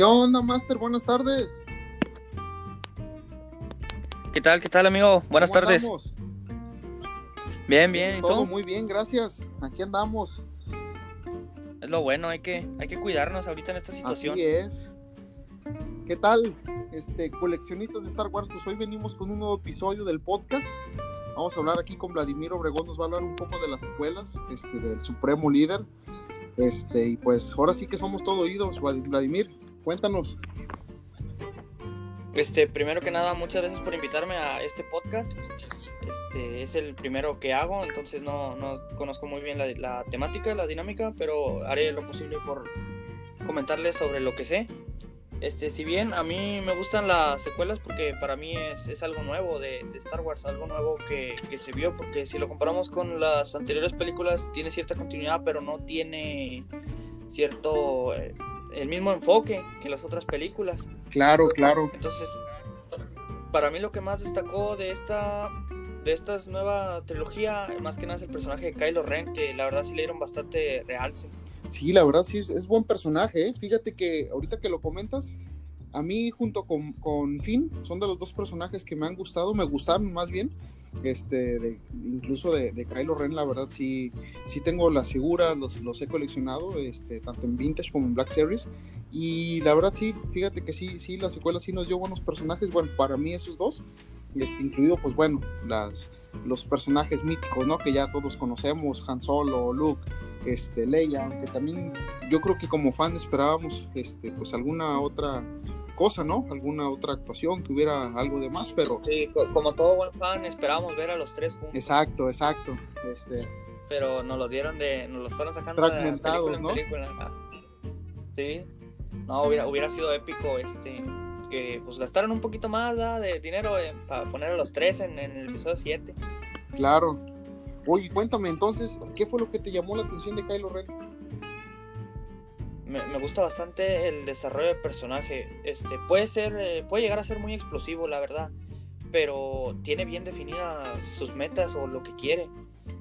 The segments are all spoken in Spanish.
¿Qué onda, Master? Buenas tardes. ¿Qué tal, qué tal, amigo? Buenas ¿Cómo tardes. andamos? Bien, bien, ¿y Todo tú? muy bien, gracias. Aquí andamos. Es lo bueno, hay que, hay que cuidarnos ahorita en esta situación. Así es. ¿Qué tal, este, coleccionistas de Star Wars? Pues hoy venimos con un nuevo episodio del podcast. Vamos a hablar aquí con Vladimir Obregón, nos va a hablar un poco de las secuelas, este, del Supremo Líder. Este, y pues ahora sí que somos todo oídos, Vlad- Vladimir. Cuéntanos. Este, primero que nada, muchas gracias por invitarme a este podcast. Este es el primero que hago, entonces no, no conozco muy bien la, la temática, la dinámica, pero haré lo posible por comentarles sobre lo que sé. Este, si bien a mí me gustan las secuelas porque para mí es, es algo nuevo de, de Star Wars, algo nuevo que, que se vio, porque si lo comparamos con las anteriores películas tiene cierta continuidad, pero no tiene cierto eh, el mismo enfoque que las otras películas. Claro, claro. Entonces, para mí lo que más destacó de esta de esta nueva trilogía, más que nada es el personaje de Kylo Ren, que la verdad sí le dieron bastante realce. Sí, la verdad sí es, es buen personaje. ¿eh? Fíjate que ahorita que lo comentas, a mí junto con, con Finn son de los dos personajes que me han gustado, me gustaron más bien. Este, de- incluso de, de Kylo Ren, la verdad sí, sí tengo las figuras, los, los he coleccionado, este, tanto en Vintage como en Black Series. Y la verdad sí, fíjate que sí, sí, la secuela sí nos dio buenos personajes. Bueno, para mí esos dos, este, incluido pues bueno, las, los personajes míticos, ¿no? Que ya todos conocemos, Han Solo, Luke, este, Leia, aunque también yo creo que como fan esperábamos este, pues alguna otra cosa, ¿no? Alguna otra actuación, que hubiera algo de más, pero Sí, co- como todo buen fan, esperábamos ver a los tres juntos, exacto, exacto. Este, pero nos lo dieron de, nos los fueron sacando de Fragmentados, película en ¿no? película. Ah, Sí, no, hubiera, hubiera sido épico este que pues gastaron un poquito más ¿verdad? de dinero eh, para poner a los tres en, en el episodio 7. claro. Oye, cuéntame entonces, ¿qué fue lo que te llamó la atención de Kylo Ren? Me, me gusta bastante el desarrollo del personaje. Este, puede ser, eh, puede llegar a ser muy explosivo, la verdad, pero tiene bien definidas sus metas o lo que quiere.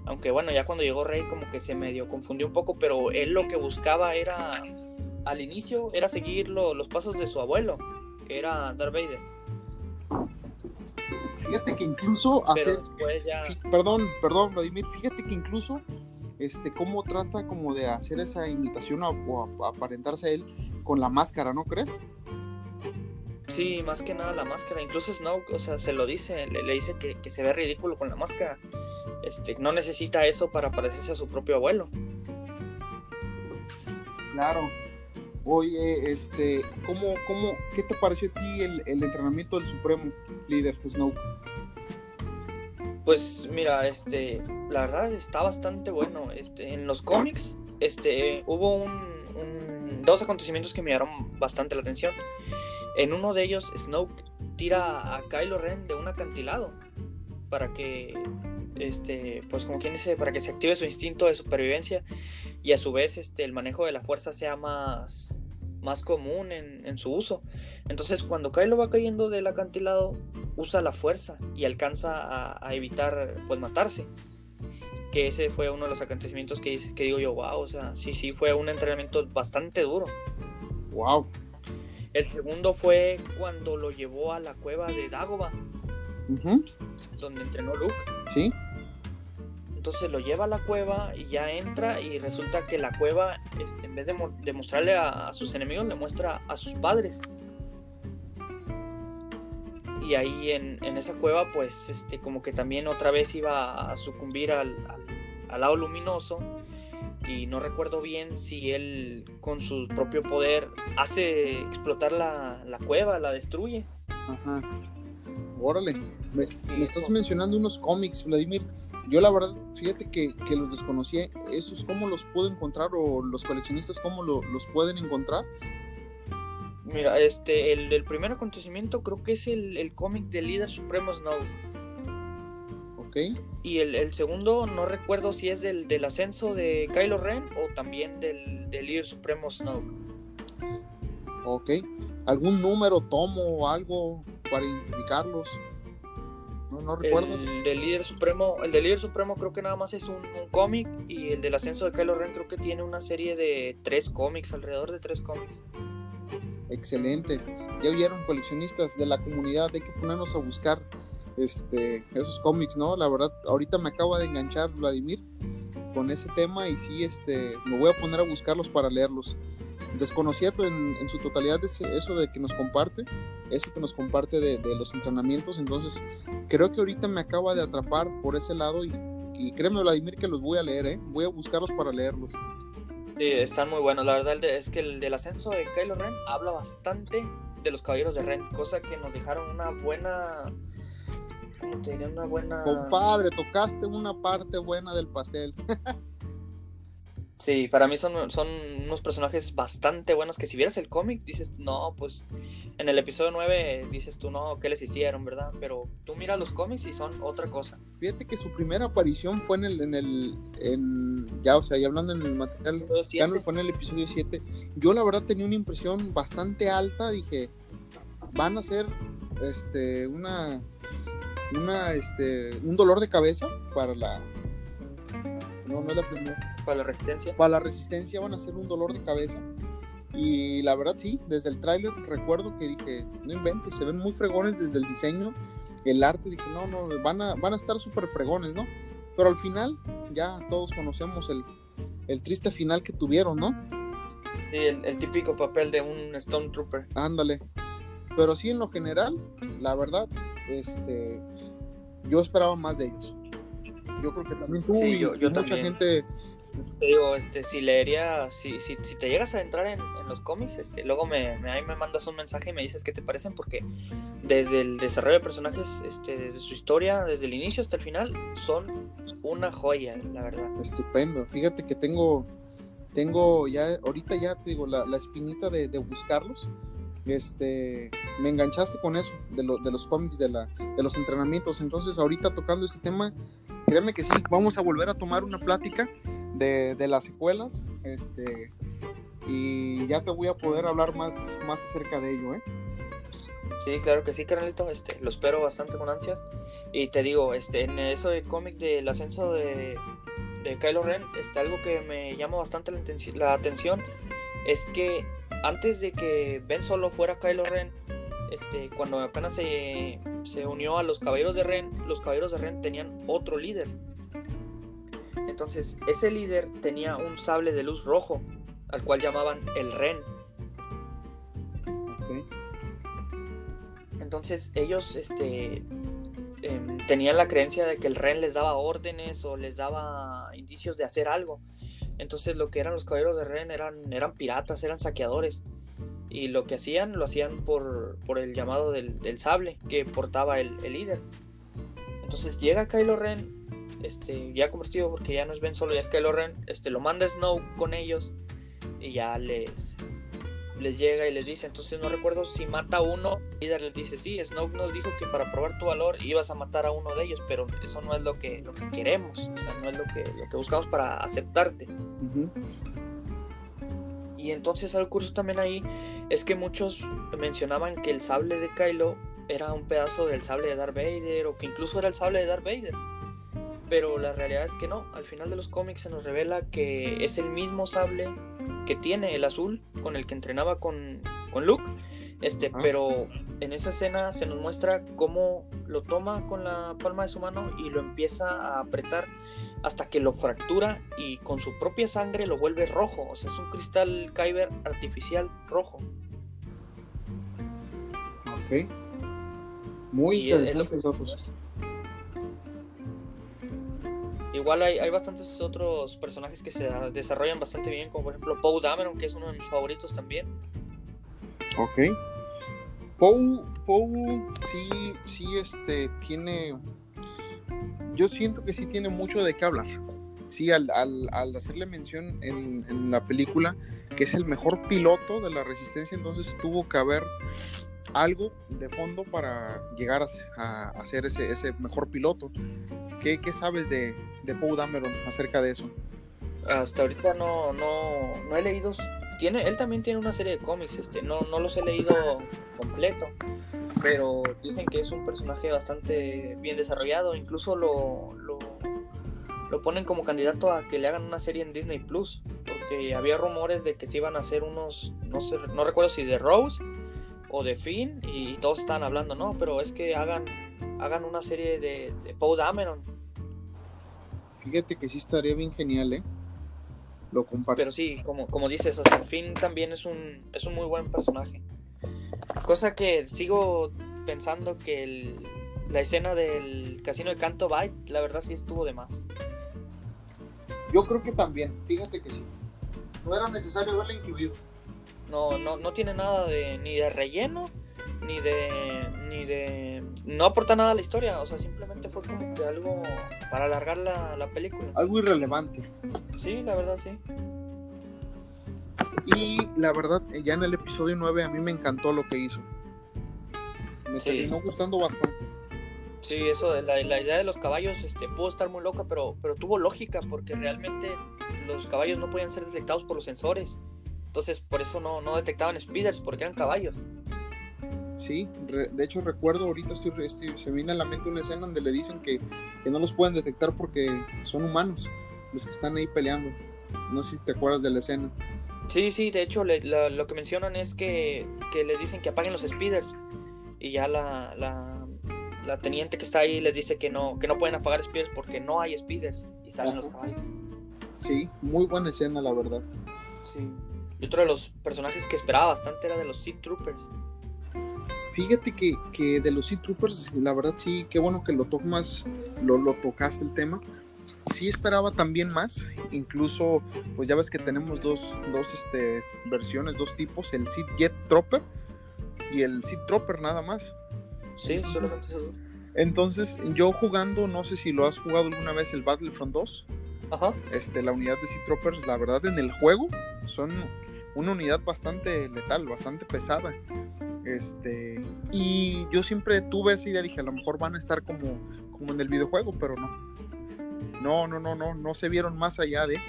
Aunque bueno, ya cuando llegó Rey como que se medio confundió un poco, pero él lo que buscaba era, al inicio, era seguir lo- los pasos de su abuelo, que era Darth Vader. Fíjate que incluso hace, ya... Perdón, perdón, Vladimir. Fíjate que incluso, este, cómo trata como de hacer esa imitación o, o aparentarse a él con la máscara, ¿no crees? Sí, más que nada la máscara. Incluso Snoke, o sea, se lo dice, le, le dice que, que se ve ridículo con la máscara. Este, no necesita eso para parecerse a su propio abuelo. Claro. Oye, este, ¿cómo, cómo, qué te pareció a ti el, el entrenamiento del Supremo líder Snoke? Pues mira, este, la verdad está bastante bueno. Este, en los cómics, este, hubo un, un- dos acontecimientos que me llamaron bastante la atención. En uno de ellos, Snoke tira a Kylo Ren de un acantilado para que, este, pues como quien dice, para que se active su instinto de supervivencia y a su vez, este, el manejo de la fuerza sea más, más común en, en su uso. Entonces, cuando Kylo va cayendo del acantilado, usa la fuerza y alcanza a, a evitar pues matarse. Que ese fue uno de los acontecimientos que, que digo yo, wow, o sea, sí, sí, fue un entrenamiento bastante duro. Wow. El segundo fue cuando lo llevó a la cueva de Dagobah, Ujú, donde entrenó Luke. Sí. Entonces lo lleva a la cueva y ya entra y resulta que la cueva, este, en vez de, mo- de mostrarle a, a sus enemigos, le muestra a sus padres. Y ahí en, en esa cueva, pues, este, como que también otra vez iba a sucumbir al, al- al lado luminoso. Y no recuerdo bien si él con su propio poder hace explotar la, la cueva, la destruye. Ajá. Órale. Me, me estás mencionando unos cómics, Vladimir. Yo la verdad, fíjate que, que los desconocía. ¿Esos cómo los puedo encontrar o los coleccionistas cómo lo- los pueden encontrar? Mira, este, el, el primer acontecimiento creo que es el, el cómic del líder supremo Snow. ¿Ok? Y el, el segundo, no recuerdo si es del, del ascenso de Kylo Ren o también del, del líder supremo Snow. Ok. ¿Algún número, tomo o algo para identificarlos? No, no recuerdas. El del líder supremo, el del líder supremo creo que nada más es un, un cómic y el del ascenso de Kylo Ren creo que tiene una serie de tres cómics, alrededor de tres cómics. excelente. Ya oyeron coleccionistas de la comunidad, hay que ponernos a buscar este, esos cómics, ¿no? La verdad, ahorita me acaba de enganchar Vladimir con ese tema y sí, este, me voy a poner a buscarlos para leerlos. Desconocía en, en su totalidad eso de que nos comparte, eso que nos comparte de, de, los entrenamientos, entonces creo que ahorita me acaba de atrapar por ese lado y, y créeme Vladimir que los voy a leer, ¿eh? voy a buscarlos para leerlos. Sí, están muy buenos, la verdad es que el del ascenso de Kylo Ren habla bastante de los caballeros de Ren, cosa que nos dejaron una buena tenía una buena. Compadre, tocaste una parte buena del pastel. sí, para mí son, son unos personajes bastante buenos que si vieras el cómic dices, no, pues en el episodio 9 dices tú, no, ¿qué les hicieron, verdad? Pero tú miras los cómics y son otra cosa. Fíjate que su primera aparición fue en el, en el, en, ya, o sea, ya hablando en el material, ya no fue en el episodio 7. Yo la verdad tenía una impresión bastante alta, dije, van a ser, este, una una, este, un dolor de cabeza para la... No, no es la primera. Para la resistencia. Para la resistencia van a ser un dolor de cabeza. Y la verdad sí, desde el tráiler recuerdo que dije, no inventes, se ven muy fregones desde el diseño, el arte, dije, no, no, van a, van a estar súper fregones, ¿no? Pero al final ya todos conocemos el, el triste final que tuvieron, ¿no? Sí, el, el, típico papel de un Stone Trooper. Ándale. Pero sí, en lo general, la verdad, este, yo esperaba más de ellos. Yo creo que también tú y, mucha gente. Te digo, este, si leería, si, si, si te llegas a entrar en, en, los cómics, este, luego me, me, ahí me mandas un mensaje y me dices qué te parecen, porque desde el desarrollo de personajes, este, desde su historia, desde el inicio hasta el final, son una joya, la verdad. Estupendo. Fíjate que tengo, tengo ya, ahorita ya te digo, la, la espinita de, de buscarlos este, me enganchaste con eso, de, lo, de los cómics, de, la, de los entrenamientos. Entonces, ahorita tocando este tema, créeme que sí, vamos a volver a tomar una plática de, de las secuelas. Este, y ya te voy a poder hablar más, más acerca de ello, ¿eh? Sí, claro que sí, carnalito. Este, lo espero bastante con ansias. Y te digo, este, en eso de cómic del ascenso de, de Kylo Ren, este, algo que me llama bastante la, la atención es que antes de que Ben Solo fuera Kylo Ren, este, cuando apenas se, se, unió a los caballeros de Ren, los caballeros de Ren tenían otro líder. Entonces, ese líder tenía un sable de luz rojo, al cual llamaban el Ren. Entonces, ellos este, eh, tenían la creencia de que el Ren les daba órdenes o les daba indicios de hacer algo. Entonces lo que eran los caballeros de Ren eran, eran piratas, eran saqueadores. Y lo que hacían, lo hacían por, por el llamado del, del, sable que portaba el, el, líder. Entonces llega Kylo Ren, este, ya convertido porque ya no es Ben Solo, ya es Kylo Ren, este, lo manda Snow con ellos y ya les, les llega y les dice, entonces no recuerdo si mata a uno, el líder les dice, sí, Snow nos dijo que para probar tu valor ibas a matar a uno de ellos, pero eso no es lo que, lo que queremos, o sea, no es lo que, lo que buscamos para aceptarte. Y entonces algo curioso también ahí es que muchos mencionaban que el sable de Kylo era un pedazo del sable de Darth Vader o que incluso era el sable de Darth Vader. Pero la realidad es que no, al final de los cómics se nos revela que es el mismo sable que tiene el azul con el que entrenaba con, con Luke. Este, ah. pero en esa escena se nos muestra cómo lo toma con la palma de su mano y lo empieza a apretar hasta que lo fractura y con su propia sangre lo vuelve rojo. O sea, es un cristal Kyber artificial rojo. Ok. Muy y interesantes datos. Igual hay, hay, bastantes otros personajes que se desarrollan bastante bien, como por ejemplo Poe Dameron, que es uno de mis favoritos también. Ok. Poe, Poe sí, sí, este, tiene... Yo siento que sí tiene mucho de qué hablar. Sí, al, al, al hacerle mención en, en, la película que es el mejor piloto de la resistencia, entonces tuvo que haber algo de fondo para llegar a, a, ser ese, ese mejor piloto. ¿Qué, qué sabes de, de Poe Dameron acerca de eso? Hasta ahorita no, no, no he leído. Tiene, él también tiene una serie de cómics, este, no, no los he leído completo, pero dicen que es un personaje bastante bien desarrollado, incluso lo, lo, lo ponen como candidato a que le hagan una serie en Disney Plus, porque había rumores de que se iban a hacer unos, no sé, no recuerdo si de Rose o de Finn, y todos estaban hablando, no, pero es que hagan, hagan una serie de, de Poe Dameron. Fíjate que sí estaría bien genial, ¿eh? Lo comparto. Pero sí, como, como dices, o sea, Finn también es un, es un muy buen personaje. Cosa que sigo pensando que el, la escena del casino de Canto Bight, la verdad sí estuvo de más. Yo creo que también, fíjate que sí. No era necesario haberla incluido. No, no, no tiene nada de ni de relleno, ni de. ni de. no aporta nada a la historia. O sea, simplemente fue como que algo para alargar la, la película. Algo irrelevante. Sí, la verdad sí. Y la verdad, ya en el episodio 9 a mí me encantó lo que hizo. Me Sí. terminó gustando bastante. Sí, eso de la, la idea de los caballos este, pudo estar muy loca, pero, pero tuvo lógica, porque realmente los caballos no podían ser detectados por los sensores. Entonces, por eso no, no detectaban speeders, porque eran caballos. Sí, re- de hecho recuerdo ahorita estoy, estoy- se me viene a la mente una escena donde le dicen que, que no los pueden detectar porque son humanos los que están ahí peleando. No sé si te acuerdas de la escena. Sí, sí, de hecho le- la- lo que mencionan es que, que les dicen que apaguen los speeders. Y ya la, la, la teniente que está ahí les dice que no, que no pueden apagar speeders porque no hay speeders. Y salen los caballos. Sí, muy buena escena la verdad. Sí. Y otro de los personajes que esperaba bastante era de los Sea Troopers. Fíjate que, que de los Sea Troopers, la verdad sí, qué bueno que lo tomas, lo, lo tocaste el tema. Sí esperaba también más, incluso pues ya ves que tenemos dos, dos este, versiones, dos tipos, el Sea Jet Trooper y el Sea Trooper nada más. Sí, solamente dos. Entonces yo jugando, no sé si lo has jugado alguna vez el Battlefront 2, Ajá. este, la unidad de Sea Troopers, la verdad en el juego son una unidad bastante letal, bastante pesada. Este, y yo siempre tuve esa idea, dije, a lo mejor van a estar como, como en el videojuego, pero no. No, no, no, no, no se vieron más allá de,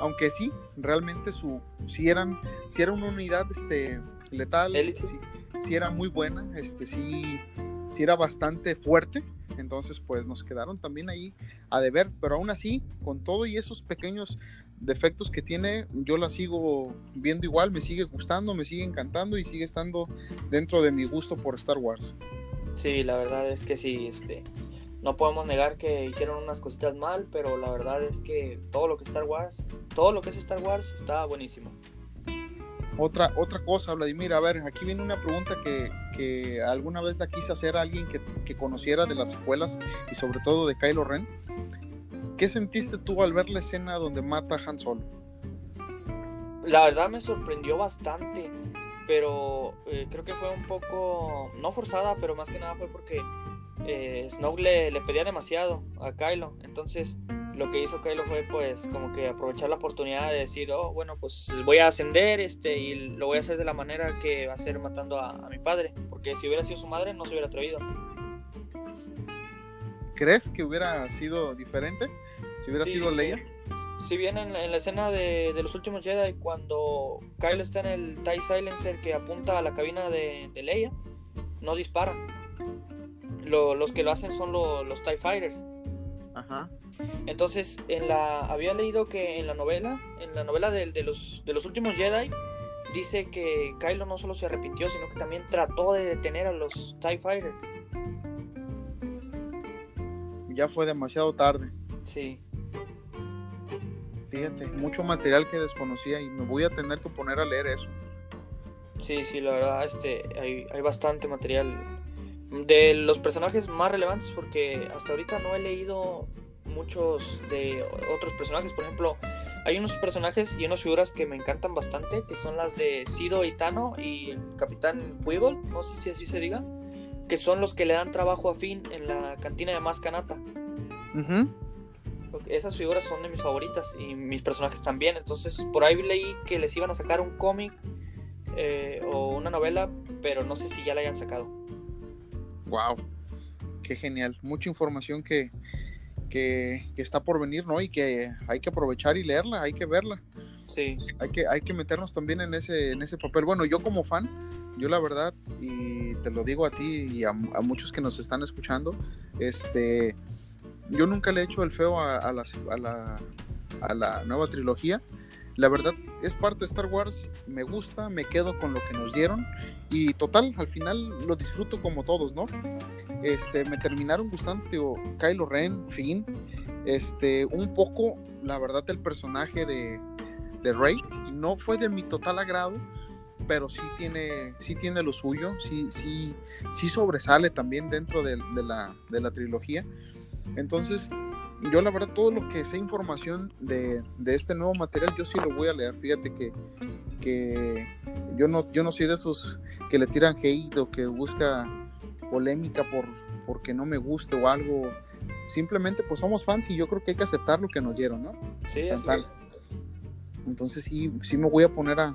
aunque sí, realmente su, si eran, si era una unidad, este, letal, sí, sí era muy buena, este, sí, sí era bastante fuerte, entonces pues nos quedaron también ahí a deber, pero aún así, con todo y esos pequeños defectos que tiene, yo la sigo viendo igual, me sigue gustando, me sigue encantando y sigue estando dentro de mi gusto por Star Wars. Sí, la verdad es que sí, este, no podemos negar que hicieron unas cositas mal, pero la verdad es que todo lo que Star Wars, todo lo que es Star Wars está buenísimo. Otra, otra cosa, Vladimir, a ver, aquí viene una pregunta que, que alguna vez la quise hacer a alguien que, que conociera de las escuelas y sobre todo de Kylo Ren. ¿Qué sentiste tú al ver la escena donde mata a Han Solo? La verdad me sorprendió bastante, pero eh, creo que fue un poco, no forzada, pero más que nada fue porque eh, Snoke le, le pedía demasiado a Kylo. Entonces lo que hizo Kylo fue pues como que aprovechar la oportunidad de decir, oh, bueno, pues voy a ascender este y lo voy a hacer de la manera que va a ser matando a, a mi padre. Porque si hubiera sido su madre no se hubiera atrevido. ¿Crees que hubiera sido diferente? Si hubiera Sí, sido Leia. Si bien en, en la escena de, de los últimos Jedi, cuando Kyle está en el TIE Silencer que apunta a la cabina de, de Leia, no dispara. Lo- los que lo hacen son lo- los TIE Fighters. Ajá. Entonces, en la había leído que en la novela, en la novela de, de los, de los últimos Jedi, dice que Kylo no solo se arrepintió, sino que también trató de detener a los TIE Fighters. Ya fue demasiado tarde. Sí. Fíjate, mucho material que desconocía y me voy a tener que poner a leer eso. Sí, sí, la verdad, este, hay, hay bastante material de los personajes más relevantes porque hasta ahorita no he leído muchos de otros personajes. Por ejemplo, hay unos personajes y unas figuras que me encantan bastante, que son las de Sido Itano y el Capitán Puigol, no sé si así se diga, que son los que le dan trabajo a Finn en la cantina de Mascanata. Ujú. Esas figuras son de mis favoritas y mis personajes también. Entonces, por ahí leí que les iban a sacar un cómic eh, o una novela, pero no sé si ya la hayan sacado. Wow, qué genial. Mucha información que, que, que está por venir, ¿no? Y que hay que aprovechar y leerla, hay que verla. Sí, Hay que, hay que meternos también en ese, en ese papel. Bueno, yo como fan, yo la verdad, y te lo digo a ti y a, a muchos que nos están escuchando, este, yo nunca le he hecho el feo a, a la, a la nueva trilogía. La verdad, es parte de Star Wars, me gusta, me quedo con lo que nos dieron y total, al final lo disfruto como todos, ¿no? Este, me terminaron gustando, Kylo Ren, Finn, este, un poco, la verdad, el personaje de, de Rey, no fue de mi total agrado, pero sí tiene, sí tiene lo suyo, sí, sí, sí sobresale también dentro de, la, de la trilogía. Entonces, yo la verdad todo lo que sé información de, este nuevo material, yo sí lo voy a leer. Fíjate que, que yo, no, yo no soy de esos que le tiran hate o que busca polémica por porque no me guste o algo. Simplemente pues somos fans y yo creo que hay que aceptar lo que nos dieron, ¿no? Sí, Entonces sí, sí me voy a poner a,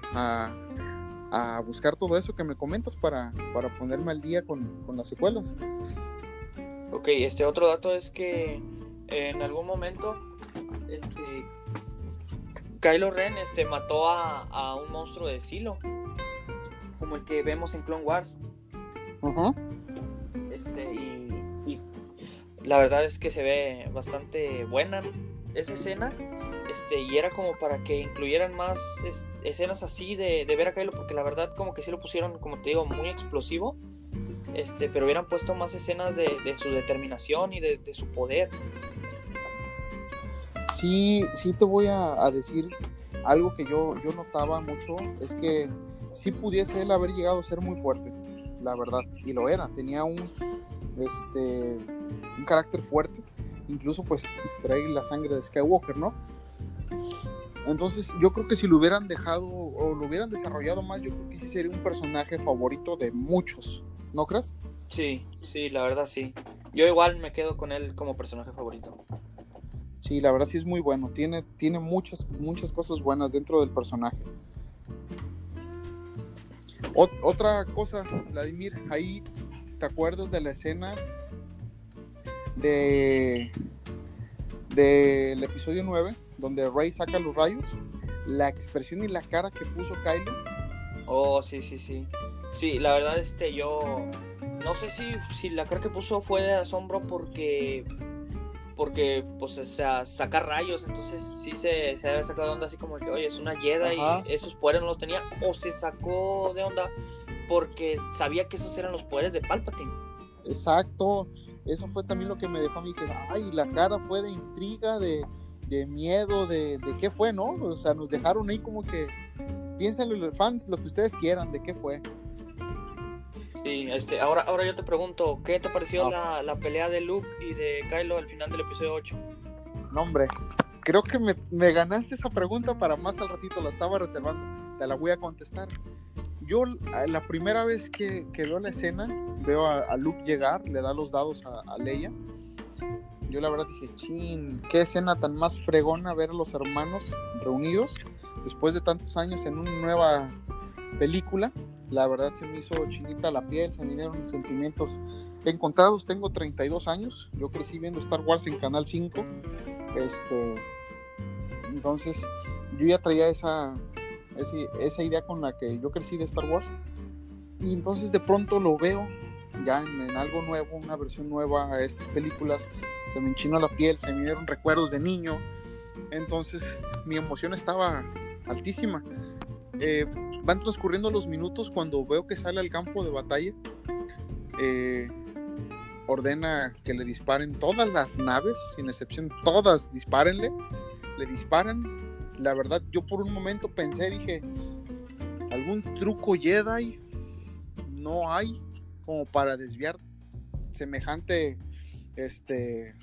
a, buscar todo eso que me comentas para, para ponerme al día con, con las secuelas. Ok, este otro dato es que en algún momento este, Kylo Ren este, mató a, un monstruo de Silo, como el que vemos en Clone Wars. Este, y, la verdad es que se ve bastante buena esa escena. Este, y era como para que incluyeran más escenas así de, ver a Kylo, porque la verdad como que sí lo pusieron, como te digo, muy explosivo este, pero hubieran puesto más escenas de, su determinación y de, su poder. Sí, sí te voy a, decir algo que yo, yo notaba mucho, es que sí pudiese él haber llegado a ser muy fuerte, la verdad, y lo era, tenía un, este, un carácter fuerte, incluso pues trae la sangre de Skywalker, ¿no? Entonces yo creo que si lo hubieran dejado o lo hubieran desarrollado más, yo creo que sí sería un personaje favorito de muchos, ¿no crees? Sí, sí, la verdad sí. Yo igual me quedo con él como personaje favorito. Sí, la verdad sí es muy bueno. Tiene, tiene muchas, muchas cosas buenas dentro del personaje. otra cosa, Vladimir, ahí te acuerdas de la escena de del episodio 9, donde Rey saca los rayos, la expresión y la cara que puso Kylo. Oh, sí, sí, sí. Sí, la verdad, este, yo no sé si, si la cara que puso fue de asombro porque porque pues o sea, saca rayos, entonces sí se, se había sacado de onda así como que, oye, es una Jedi y esos poderes no los tenía, o se sacó de onda porque sabía que esos eran los poderes de Palpatine. Exacto, eso fue también lo que me dejó a mí que, ay, la cara fue de intriga, de, de miedo, de, de qué fue, ¿no? O sea, nos dejaron ahí como que, piénsenlo los fans, lo que ustedes quieran, de qué fue. Sí, este, ahora, ahora yo te pregunto, ¿qué te pareció ah. la, pelea de Luke y de Kylo al final del episodio 8? No, hombre, creo que me, ganaste esa pregunta para más al ratito, la estaba reservando, te la voy a contestar. Yo la primera vez que, veo la escena, veo a, Luke llegar, le da los dados a, Leia. Yo la verdad dije, chin, qué escena tan más fregona ver a los hermanos reunidos después de tantos años en una nueva película la verdad se me hizo chinita la piel, se me vinieron sentimientos encontrados. Tengo 32 años, yo crecí viendo Star Wars en Canal 5. Este, entonces, yo ya traía esa, esa, idea con la que yo crecí de Star Wars. Y entonces de pronto lo veo ya en, algo nuevo, una versión nueva a estas películas. Se me enchinó la piel, se me vinieron recuerdos de niño. Entonces mi emoción estaba altísima. Eh, van transcurriendo los minutos cuando veo que sale al campo de batalla. Eh, ordena que le disparen todas las naves, sin excepción, todas, dispárenle. Le disparan. La verdad, yo por un momento pensé, dije, algún truco Jedi no hay como para desviar semejante este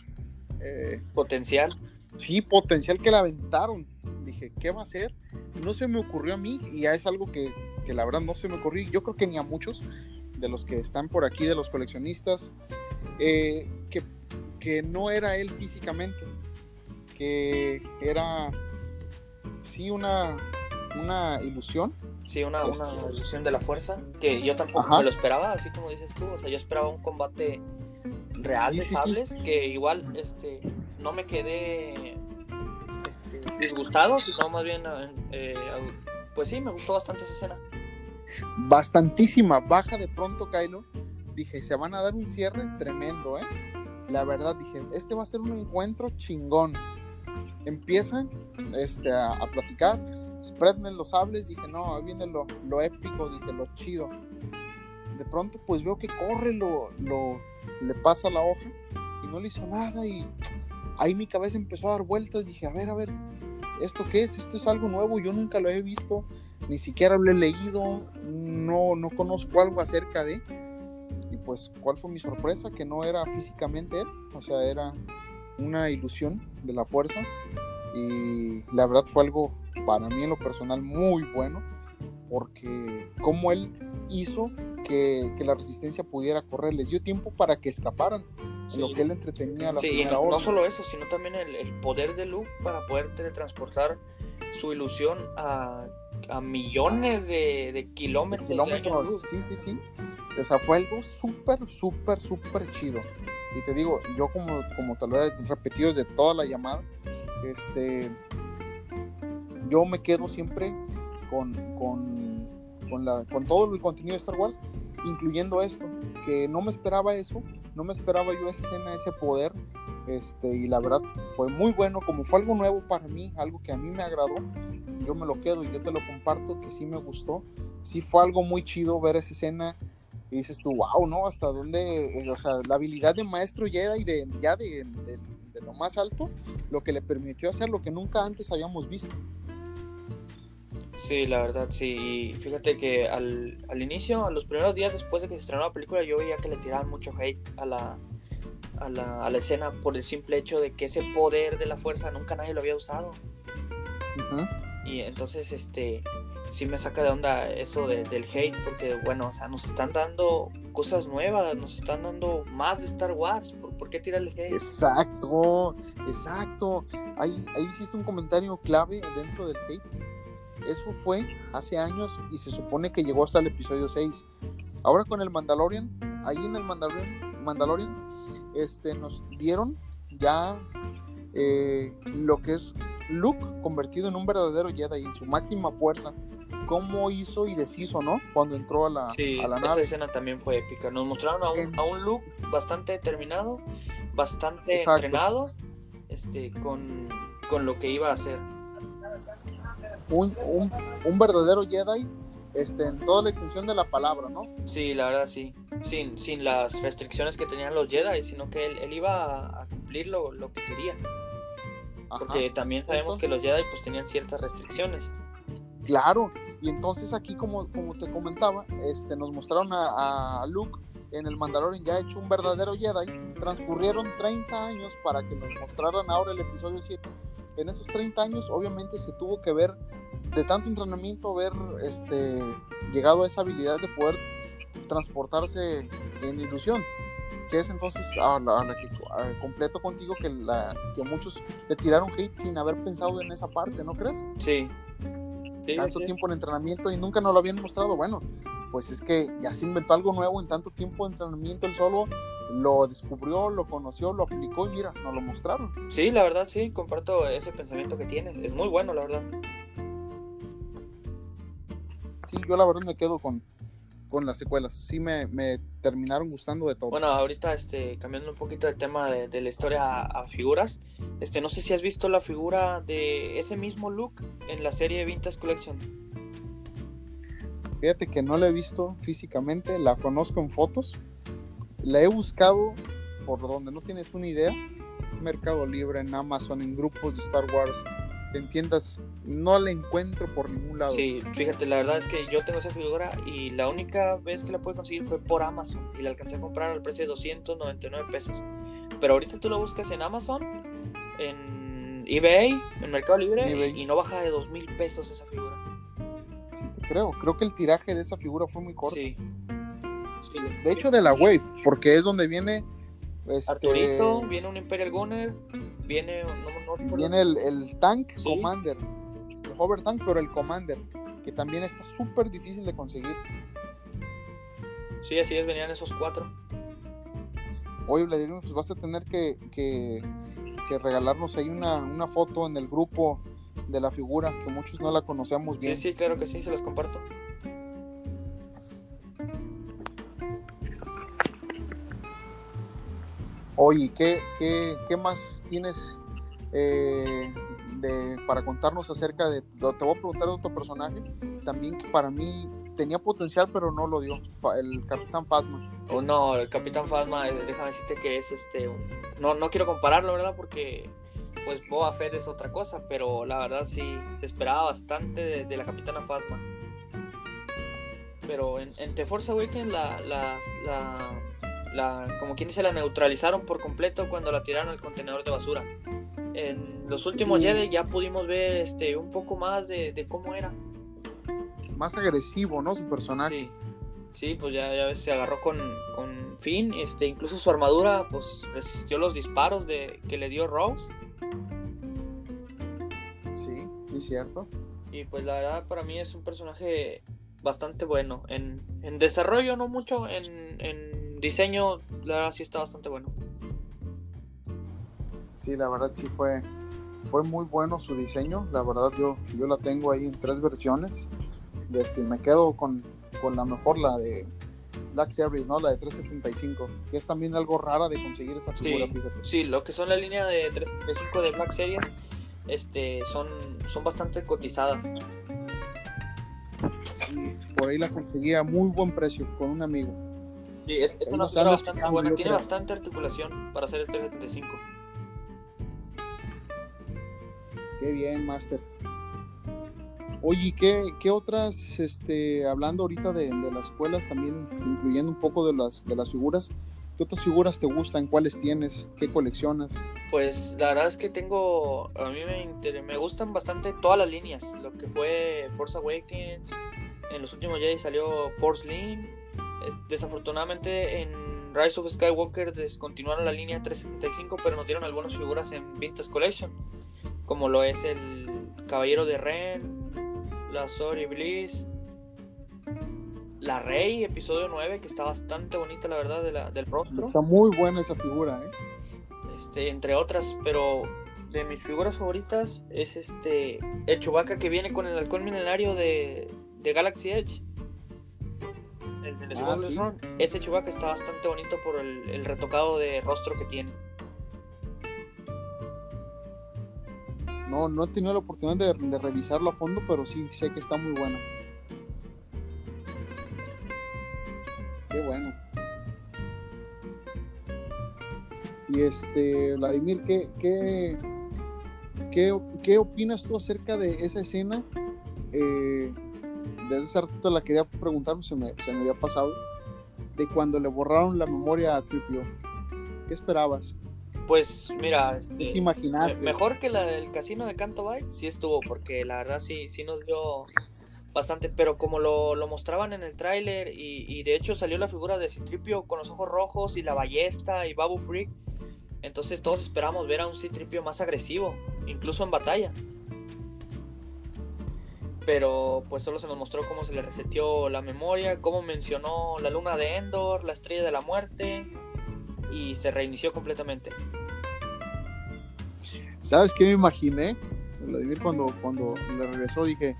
eh, potencial. Sí, potencial que le aventaron. Dije, ¿qué va a hacer? no se me ocurrió a mí y ya es algo que, la verdad no se me ocurrió. Yo creo que ni a muchos de los que están por aquí, de los coleccionistas, eh, que, que no era él físicamente, que era sí una, una ilusión. Sí, una, una, ilusión de la fuerza, que yo tampoco me lo esperaba, así como dices tú, o sea, yo esperaba un combate real de sables, que igual este no me quedé disgustado, sino más bien, eh, pues sí, me gustó bastante esa escena. Bastantísima, baja de pronto Kylo. Dije, se van a dar un cierre tremendo, ¿eh? La verdad, dije, este va a ser un encuentro chingón. Empiezan este, a, platicar. se prenden los sables, dije, no, ahí viene lo, lo épico, dije, lo chido. De pronto, pues veo que corre, lo, lo, le pasa la hoja y no le hizo nada y ahí mi cabeza empezó a dar vueltas, dije, a ver, a ver, ¿esto qué es? Esto es algo nuevo, yo nunca lo he visto, ni siquiera lo he leído, no, no conozco algo acerca de... Y pues, ¿cuál fue mi sorpresa? Que no era físicamente él, o sea, era una ilusión de la fuerza. Y la verdad fue algo para mí en lo personal muy bueno, porque como él hizo que, que la resistencia pudiera correr, les dio tiempo para que escaparan. en Lo que él entretenía a la Sí, y primera no, no orden. solo eso, sino también el, el poder de Luke para poder teletransportar su ilusión a, a millones de, de kilómetros. de kilómetros. luz. Sí, sí, sí. O sea, fue algo súper, súper, súper chido. Y te digo, yo como, como te lo he repetido desde toda la llamada, este, yo me quedo siempre con, con, con, la, con todo el contenido de Star Wars, incluyendo esto, que no me esperaba eso, no me esperaba yo esa escena, ese poder, este, y la verdad fue muy bueno, como fue algo nuevo para mí, algo que a mí me agradó, yo me lo quedo y yo te lo comparto, que sí me gustó, sí fue algo muy chido ver esa escena, y dices tú, wow, ¿no? Hasta dónde, eh, o sea, la habilidad de maestro Jedi de, ya de, de, de lo más alto, lo que le permitió hacer lo que nunca antes habíamos visto. Sí, la verdad, sí. Y fíjate que al, al inicio, a los primeros días después de que se estrenó la película, yo veía que le tiraban mucho hate a la, a la, a la escena por el simple hecho de que ese poder de la fuerza nunca nadie lo había usado. Y entonces, este, sí me saca de onda eso de- del hate, porque, bueno, o sea, nos están dando cosas nuevas, nos están dando más de Star Wars. ¿Por, por qué tirarle hate? Exacto, exacto. Ahí, ahí hiciste un comentario clave dentro del hate. Eso fue hace años y se supone que llegó hasta el episodio 6. Ahora con el Mandalorian, ahí en el Mandalorian, Mandalorian este, nos dieron ya eh, lo que es Luke convertido en un verdadero Jedi en su máxima fuerza. Cómo hizo y deshizo, ¿no? Cuando entró a la, Sí, a la esa nave. escena también fue épica. Nos mostraron a un, En- a un Luke bastante determinado, bastante Exacto. entrenado, este, con, con lo que iba a hacer. Un, un, un verdadero Jedi este, en toda la extensión de la palabra, ¿no? Sí, la verdad sí. Sin, sin las restricciones que tenían los Jedi, sino que él, él iba a, a cumplir lo, lo que quería. Ajá. Porque también sabemos que los Jedi pues tenían ciertas restricciones. Claro, y entonces aquí como, como te comentaba, este, nos mostraron a, a Luke en el Mandalorian ya hecho un verdadero Jedi. Transcurrieron 30 años para que nos mostraran ahora el episodio 7. En esos 30 años obviamente se tuvo que ver, de tanto entrenamiento, ver este, llegado a esa habilidad de poder transportarse en ilusión. Que es entonces a la, a la que a- completo contigo que, la, que muchos le tiraron hate sin haber pensado en esa parte, ¿no crees? Sí. Tanto tiempo en entrenamiento y nunca nos lo habían mostrado. Bueno, pues es que ya se inventó algo nuevo en tanto tiempo de entrenamiento. Él solo lo descubrió, lo conoció, lo aplicó y mira, nos lo mostraron. Sí, la verdad sí, comparto ese pensamiento que tienes. Es muy bueno, la verdad. Sí, yo la verdad me quedo con, con las secuelas. Sí, me, me terminaron gustando de todo. Bueno, ahorita este, cambiando un poquito el tema de, de la historia a, a figuras, este, no sé si has visto la figura de ese mismo look en la serie Vintage Collection. Fíjate que no la he visto físicamente, la conozco en fotos. La he buscado por donde no tienes una idea. Mercado Libre, en Amazon, en grupos de Star Wars, en tiendas. No la encuentro por ningún lado. Sí, fíjate, la verdad es que yo tengo esa figura y la única vez que la pude conseguir fue por Amazon y la alcancé a comprar al precio de 299 pesos. Pero ahorita tú lo buscas en Amazon, en eBay, en Mercado Libre eBay. y no baja de 2000 pesos esa figura. Sí, te creo. Creo que el tiraje de esa figura fue muy corto. Sí. Sí. De hecho, de la Wave, porque es donde viene. Este, Arturito, viene un Imperial Gunner, viene, no, no viene el, el tank Sí. Commander. El hover tank, pero el Commander. Que también está súper difícil de conseguir. Sí, así es, venían esos cuatro. Oye, Vladimir, pues vas a tener que, que, que regalarnos ahí una, una foto en el grupo de la figura, que muchos no la conocemos bien. Sí, sí, claro que sí, se las comparto. Oye, ¿qué, qué, qué más tienes eh, de, para contarnos acerca de, te voy a preguntar de otro personaje, también que para mí tenía potencial, pero no lo dio, el Capitán Phasma. Oh, no, el Capitán Phasma, eh, déjame decirte que es este, no, no quiero compararlo, ¿verdad? Porque pues Boba Fett es otra cosa, pero la verdad sí, se esperaba bastante de, la Capitana Phasma. Pero en, The Force Awakens la, la, como quien dice, la neutralizaron por completo cuando la tiraron al contenedor de basura. En los últimos Jedi ya pudimos ver este un poco más de, cómo era. Más agresivo, ¿no? Su personaje. Sí. Sí, pues ya, ya se agarró con, con Finn, este, incluso su armadura pues resistió los disparos de, que le dio Rose. Sí, sí, cierto. Y pues la verdad para mí es un personaje bastante bueno. En, en desarrollo no mucho, en, en diseño la verdad sí está bastante bueno. Sí, la verdad sí fue, fue muy bueno su diseño. La verdad yo, yo la tengo ahí en tres versiones. Este, me quedo con, con la mejor, la de Black Series, ¿no? La de 375, que es también algo rara de conseguir esa figura, sí, fíjate. Sí, lo que son la línea de 375 de Black Series, este, son, son bastante cotizadas. Sí, por ahí la conseguí a muy buen precio con un amigo. Sí, es, una bastante buena, tiene bastante articulación para hacer el 375. Qué bien, Master. Oye, ¿qué, qué otras, este, hablando ahorita de, las escuelas, también incluyendo un poco de las, de las figuras, ¿qué otras figuras te gustan? ¿Cuáles tienes? ¿Qué coleccionas? Pues la verdad es que tengo, a mí me, me gustan bastante todas las líneas, lo que fue Force Awakens, en los últimos Jedi salió Force Link, desafortunadamente en Rise of Skywalker descontinuaron la línea 375, pero nos dieron algunas figuras en Vintage Collection, como lo es el Caballero de Ren, la Sorry Bliss, la Rey, episodio 9, que está bastante bonita, la verdad, de la, del rostro. Está muy buena esa figura, ¿eh? Este, entre otras, pero de mis figuras favoritas es este el Chewbacca que viene con el halcón milenario de, de Galaxy Edge. El, el ah, Ese Chewbacca está bastante bonito por el, el retocado de rostro que tiene. No, no he tenido la oportunidad de, revisarlo a fondo, pero sí sé que está muy bueno. Qué bueno. Y este, Vladimir, ¿qué, qué, qué, opinas tú acerca de esa escena? Eh, desde hace rato la quería preguntar, se me, se me había pasado. De cuando le borraron la memoria a Tripio. ¿Qué esperabas? Pues mira, este, mejor que la del casino de Canto Bay, sí estuvo, porque la verdad sí, sí nos dio bastante, pero como lo, mostraban en el tráiler y, de hecho salió la figura de Citripio con los ojos rojos y la ballesta y Babu Freak, entonces todos esperamos ver a un Citripio más agresivo, incluso en batalla. Pero pues solo se nos mostró cómo se le resetió la memoria, cómo mencionó la luna de Endor, la estrella de la muerte y se reinició completamente. ¿Sabes qué me imaginé? cuando, cuando le regresó dije,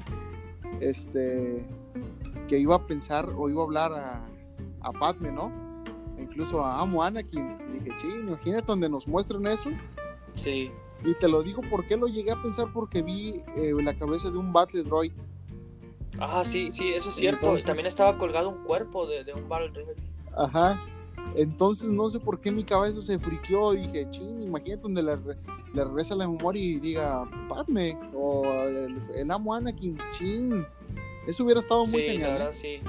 este, que iba a pensar o iba a hablar a, a Padme, ¿no? incluso a Amo Anakin. dije, sí, imagínate donde nos muestran eso. Sí. Y te lo digo porque lo llegué a pensar porque vi eh, la cabeza de un Battle Droid. Ah, sí, sí, eso es cierto. y también estaba colgado un cuerpo de, de un Battle Droid. Ajá. Entonces no sé por qué mi cabeza se friqueó. Dije, ching, imagínate donde le, le regresa la memoria y diga, Padme, o el, amo Anakin, ching. Eso hubiera estado muy genial. La verdad, sí.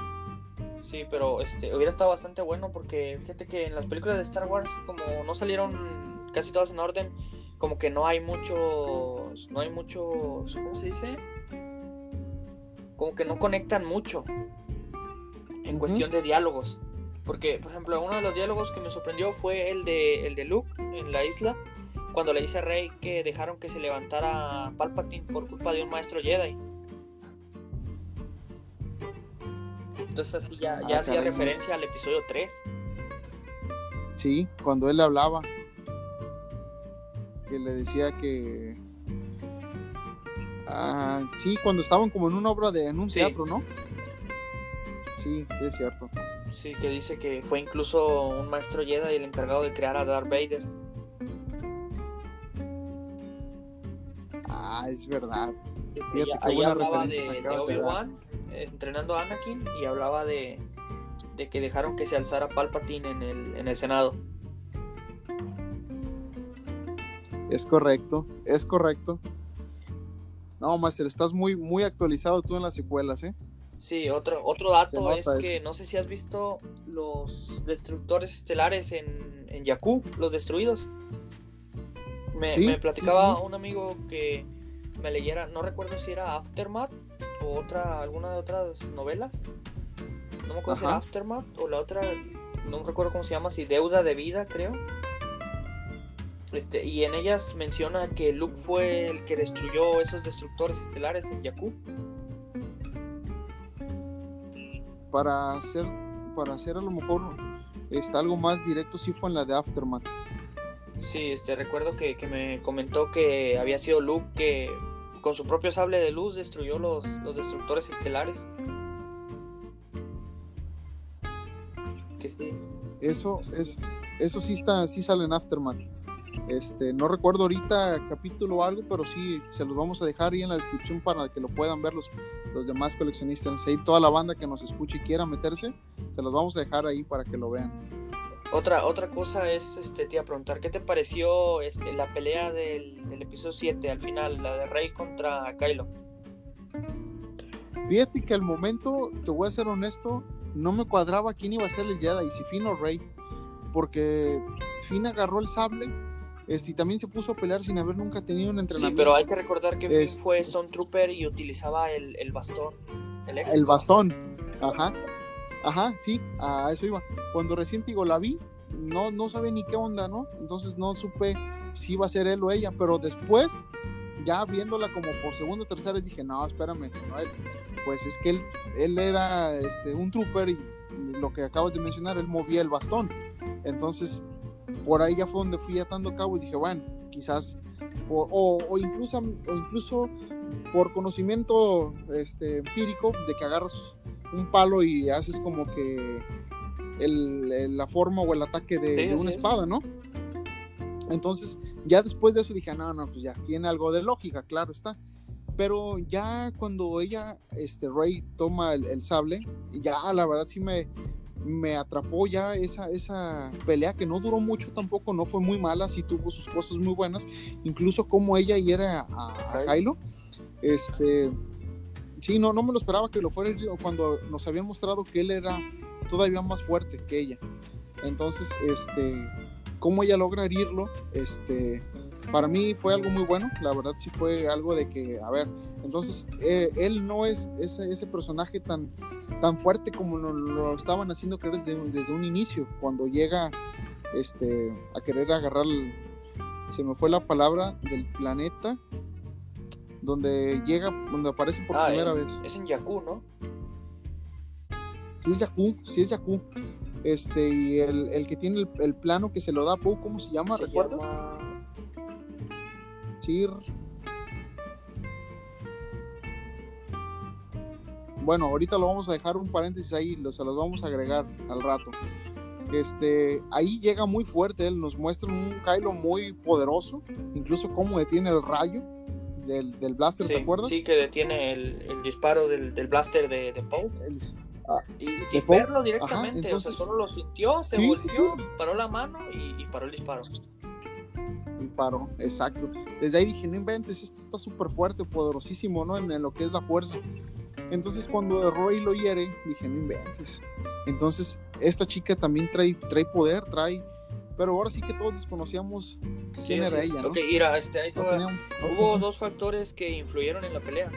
Sí, pero este, hubiera estado bastante bueno porque fíjate que en las películas de Star Wars, como no salieron casi todas en orden, como que no hay muchos. No hay muchos. ¿Cómo se dice? Como que no conectan mucho en cuestión de diálogos. Porque, por ejemplo, uno de los diálogos que me sorprendió fue el de, el de Luke en la isla, cuando le dice a Rey que dejaron que se levantara Palpatine por culpa de un maestro Jedi. Entonces así ya, ya ah, hacía referencia al episodio 3. Sí, cuando él le hablaba, que le decía que... Ah, sí, cuando estaban como en una obra de en un teatro, ¿no? Sí, es cierto. Sí, que dice que fue incluso un maestro Jedi el encargado de crear a Darth Vader. Ah, es verdad. Fíjate qué ahí hablaba de, de Obi-Wan entrenando a Anakin y hablaba de, de que dejaron que se alzara Palpatine en el, en el Senado. Es correcto, es correcto. No, Master, estás muy, muy actualizado tú en las secuelas, ¿eh? Sí, otro, otro dato es que no sé si has visto los destructores estelares en, en Jakku, los destruidos. Me, platicaba un amigo que me leyera, no recuerdo si era Aftermath o otra, alguna de otras novelas. No me acuerdo si era Aftermath o la otra, no recuerdo cómo se llama, si Deuda de Vida, creo. Este, y en ellas menciona que Luke fue el que destruyó esos destructores estelares en Jakku. Para hacer, para hacer a lo mejor está algo más directo, sí fue en la de Aftermath. Sí, este, recuerdo que, me comentó que había sido Luke que con su propio sable de luz destruyó los, los destructores estelares. Que sí. Eso, es, eso sí está, sí sale en Aftermath. Este, no recuerdo ahorita capítulo o algo, pero sí se los vamos a dejar ahí en la descripción para que lo puedan ver los, los demás coleccionistas. Ahí toda la banda que nos escuche y quiera meterse, se los vamos a dejar ahí para que lo vean. Otra, otra cosa es, este, te iba a preguntar, ¿qué te pareció este, la pelea del, del episodio 7 al final, la de Rey contra Kylo? Fíjate que al momento, te voy a ser honesto, no me cuadraba quién iba a ser el Jedi, si Finn o Rey, porque Finn agarró el sable este, y también se puso a pelear sin haber nunca tenido un entrenamiento. Sí, pero hay que recordar que Finn fue Stone Trooper y utilizaba el, el bastón. El, el bastón, ajá. Ajá, sí, a eso iba. Cuando recién digo la vi, no, no sabe ni qué onda, ¿no? Entonces no supe si iba a ser él o ella, pero después, ya viéndola como por segunda o tercera, dije, no, espérame, pues es que él, él era este, un trooper y lo que acabas de mencionar, él movía el bastón. Entonces, por ahí ya fue donde fui atando cabo y dije, bueno, quizás, o, o, incluso, o incluso por conocimiento este, empírico de que agarras un palo y haces como que el, la forma o el ataque de, una espada, ¿no? Entonces, ya después de eso dije, no, no, pues ya tiene algo de lógica, claro está. Pero ya cuando ella, este, Rey, toma el, sable, ya la verdad sí me, me atrapó ya esa, esa pelea que no duró mucho tampoco, no fue muy mala, sí tuvo sus cosas muy buenas, incluso como ella hiera a, a Kylo, este, Sí, no, no me lo esperaba que lo fuera cuando nos habían mostrado que él era todavía más fuerte que ella. Entonces, este, cómo ella logra herirlo, este, para mí fue algo muy bueno. La verdad sí fue algo de que, a ver, entonces eh, él no es ese, ese, personaje tan, tan fuerte como lo, estaban haciendo creer desde, desde, un inicio, cuando llega este, a querer agarrar, se me fue la palabra del planeta, donde llega, donde aparece por ah, primera vez. Es en Jakku, ¿no? Sí es Jakku, sí es Jakku. Este, y el, que tiene el, plano que se lo da a Poe, ¿cómo se llama? ¿Recuerdas? Sir. Bueno, ahorita lo vamos a dejar un paréntesis ahí, se los vamos a agregar al rato. Este, ahí llega muy fuerte, él nos muestra un Kylo muy poderoso, incluso cómo detiene el rayo del, del blaster, ¿te acuerdas? Sí, que detiene el, el disparo del, del, blaster de, de Poe. Ah, y sin verlo directamente, o sea, solo lo sintió, se volvió, paró la mano y, y, paró el disparo. Y paró, exacto. Desde ahí dije, no inventes, este está súper fuerte, poderosísimo, ¿no? En, en, lo que es la fuerza. Entonces cuando Roy lo hiere, dije, no inventes. Entonces, esta chica también trae, trae poder, trae pero ahora sí que todos desconocíamos quién era ella. ¿no? Ok, mira, este, ahí hubo dos factores que influyeron en la pelea.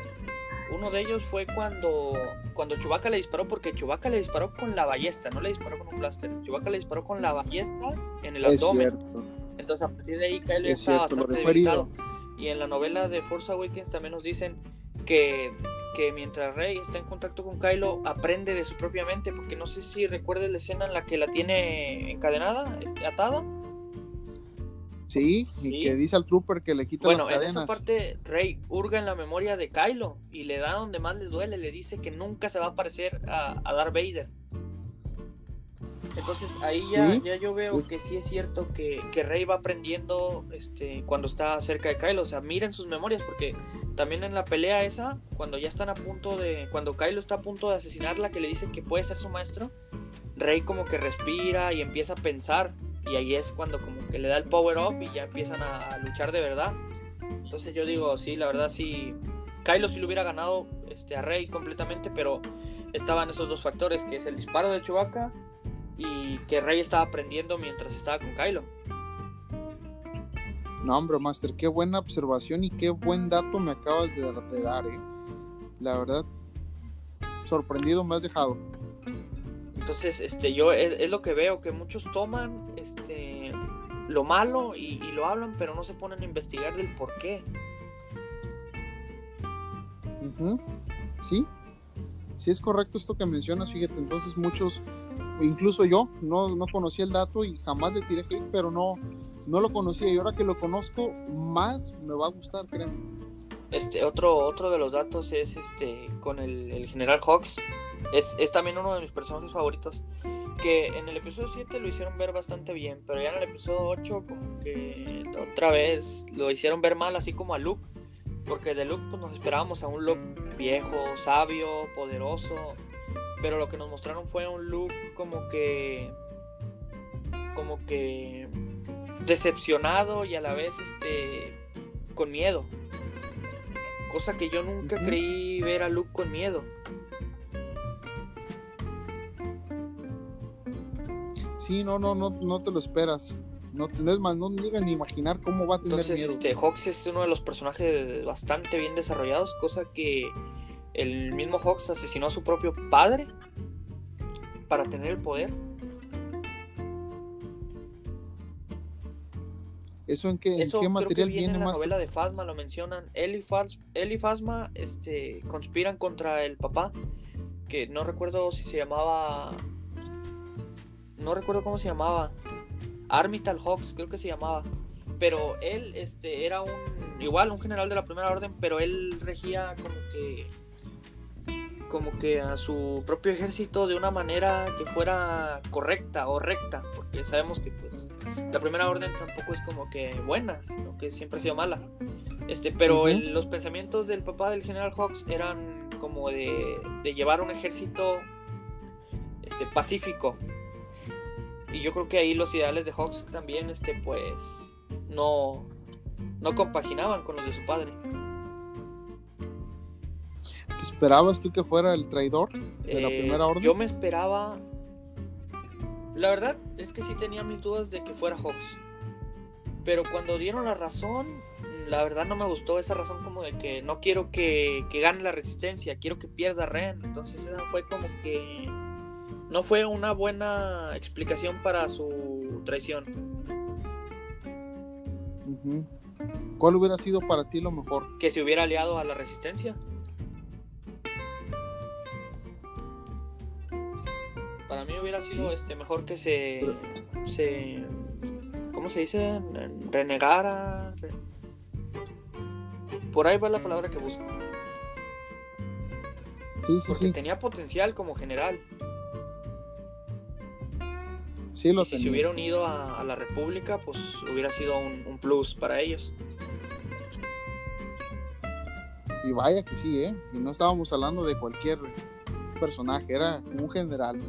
Uno de ellos fue cuando, cuando Chewbacca le disparó, porque Chewbacca le disparó con la ballesta, no le disparó con un blaster. Chewbacca le disparó con la ballesta en el abdomen. Entonces, a partir de ahí, Kyle está bastante debilitado. Y en la novela de Force Awakens también nos dicen que, que mientras Rey está en contacto con Kylo, aprende de su propia mente, porque no sé si recuerdas la escena en la que la tiene encadenada, este, atada. Sí, y que dice al trooper que le quita las cadenas. Bueno, en esa parte Rey hurga en la memoria de Kylo y le da donde más le duele, le dice que nunca se va a parecer a, a Darth Vader. Entonces ahí ya, ya yo veo que sí es cierto que, que, Rey va aprendiendo este, cuando está cerca de Kylo. O sea, miren sus memorias, porque también en la pelea esa, cuando ya están a punto de. Cuando Kylo está a punto de asesinarla, que le dicen que puede ser su maestro, Rey como que respira y empieza a pensar. Y ahí es cuando como que le da el power up y ya empiezan a, luchar de verdad. Entonces yo digo, sí, la verdad sí. Kylo sí lo hubiera ganado este, a Rey completamente, pero estaban esos dos factores, que es el disparo de Chewbacca y que Rey estaba aprendiendo mientras estaba con Kylo. No, hombre, Master, qué buena observación y qué buen dato me acabas de, dar, eh. La verdad, sorprendido me has dejado. Entonces, este, yo es, lo que veo, que muchos toman este, lo malo y, lo hablan, pero no se ponen a investigar del por qué. Sí, sí es correcto esto que mencionas, fíjate, entonces muchos incluso yo no, no conocía el dato y jamás le tiré hate, pero no, no lo conocía y ahora que lo conozco más me va a gustar, créeme. Este, otro, otro de los datos es este con el, general Hawks. Es, es, también uno de mis personajes favoritos. Que en el episodio 7 lo hicieron ver bastante bien, pero ya en el episodio 8 como que otra vez lo hicieron ver mal, así como a Luke. Porque de Luke pues, nos esperábamos a un Luke viejo, sabio, poderoso, pero lo que nos mostraron fue un look como que. como que. decepcionado y a la vez este. con miedo. Cosa que yo nunca creí ver a Luke con miedo. Sí, no, no, no, no te lo esperas. No tenés más, no llegan ni imaginar cómo va a tener Entonces, Este, Hawks es uno de los personajes bastante bien desarrollados, cosa que el mismo Hawks asesinó a su propio padre para tener el poder. ¿Eso en qué, Eso ¿en qué material viene, en la novela de Fasma, lo mencionan. Él y, Fasma este, conspiran contra el papá, que no recuerdo si se llamaba... No recuerdo cómo se llamaba. Armital Hawks, creo que se llamaba. Pero él este, era un... Igual, un general de la primera orden, pero él regía como que como que a su propio ejército de una manera que fuera correcta o recta, porque sabemos que pues la primera orden tampoco es como que buena, sino que siempre ha sido mala. Este, pero los pensamientos del papá del general Hawks eran como de, de llevar un ejército este, pacífico. Y yo creo que ahí los ideales de Hawks también, este, pues, no, no compaginaban con los de su padre esperabas tú que fuera el traidor de la eh, primera orden? Yo me esperaba. La verdad es que sí tenía mis dudas de que fuera Hawks. Pero cuando dieron la razón, la verdad no me gustó esa razón como de que no quiero que, que gane la resistencia, quiero que pierda Ren. Entonces esa fue como que no fue una buena explicación para su traición. ¿Cuál hubiera sido para ti lo mejor? Que se hubiera aliado a la resistencia. Hubiera sido este mejor que se, se ¿cómo se dice? renegara. Por ahí va la palabra que busco. Sí, sí, Porque tenía potencial como general. Sí, lo y si se hubiera unido a, la República, pues hubiera sido un, un, plus para ellos. Y vaya que sí, ¿eh? Y no estábamos hablando de cualquier personaje, era un general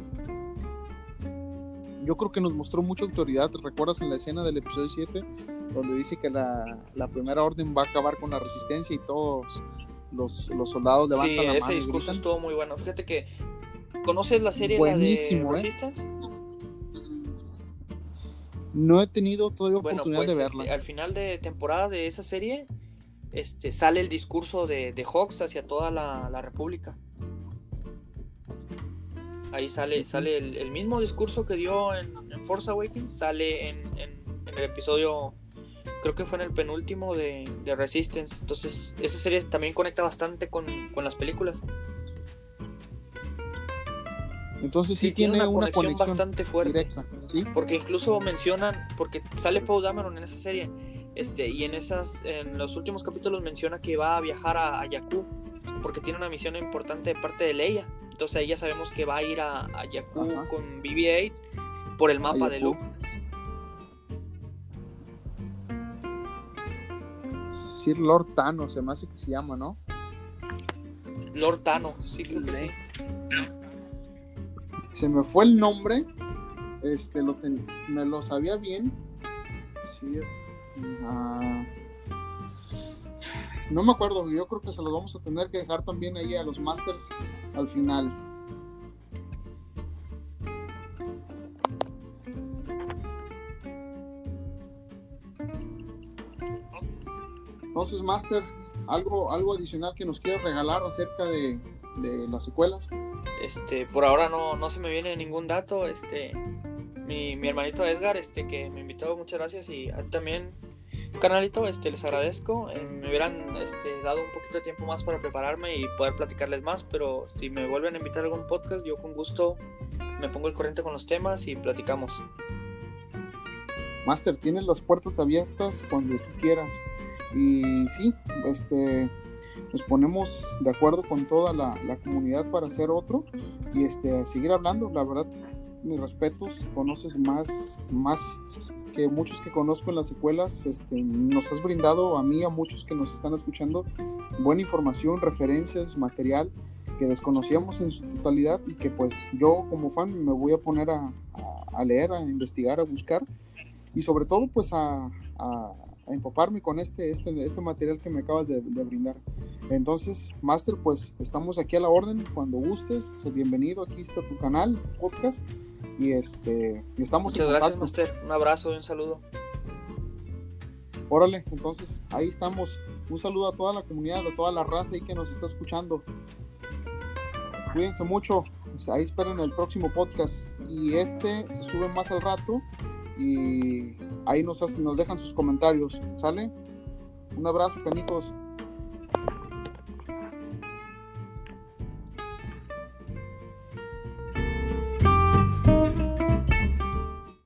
yo creo que nos mostró mucha autoridad. ¿Recuerdas en la escena del episodio 7? Donde dice que la, primera orden va a acabar con la resistencia y todos los, los soldados levantan la mano. ese discurso estuvo muy bueno. Fíjate que. ¿Conoces la serie de ¿eh? Resistance? No he tenido todavía oportunidad de pues, verla. Este, al final de temporada de esa serie, este, sale el discurso de, de Hawks hacia toda la, la República. Ahí sale, sale el, mismo discurso que dio en, Force Awakens, sale en, el episodio, creo que fue en el penúltimo de, Resistance. Entonces, esa serie también conecta bastante con, las películas. Entonces sí, tiene, una, conexión, bastante fuerte. Porque incluso mencionan, porque sale Paul Dameron en esa serie, este, y en esas, en los últimos capítulos menciona que va a viajar a, a Jakku, porque tiene una misión importante de parte de Leia. Entonces ahí ya sabemos que va a ir a, a Jakku con BB-8 por el mapa de Luke. Sí, Lord Tano, se me hace que se llama, ¿no? Lord Tano, sí, creo que sí. Se me fue el nombre, este, lo me lo sabía bien. Sí, ah, no me acuerdo, yo creo que se los vamos a tener que dejar también ahí a los Masters al final. Entonces, Master, algo, algo adicional que nos quieras regalar acerca de, las secuelas. Este, por ahora no, no se me viene ningún dato. Este, mi, hermanito Edgar, este, que me invitó, muchas gracias. Y también, canalito, este, les agradezco. Eh, me hubieran este, dado un poquito de tiempo más para prepararme y poder platicarles más. Pero si me vuelven a invitar a algún podcast, yo con gusto me pongo el corriente con los temas y platicamos. Master, tienes las puertas abiertas cuando tú quieras. Y sí, este, nos ponemos de acuerdo con toda la, comunidad para hacer otro y este, seguir hablando. La verdad, mis respetos, conoces más, más que muchos que conozco en las secuelas. Este, nos has brindado a mí, a muchos que nos están escuchando, buena información, referencias, material que desconocíamos en su totalidad y que pues yo como fan me voy a poner a, a, leer, a investigar, a buscar y sobre todo pues a, a empaparme con este, este, este material que me acabas de, brindar. Entonces, Master, pues estamos aquí a la orden. Cuando gustes, bienvenido. Aquí está tu canal, podcast. Y este, estamos Muchas gracias, Master. Un abrazo y un saludo. Órale, entonces ahí estamos. Un saludo a toda la comunidad, a toda la raza ahí que nos está escuchando. Cuídense mucho. Ahí esperen el próximo podcast. Y este se sube más al rato. Y ahí nos, hacen, nos dejan sus comentarios, ¿sale? Un abrazo, canicos.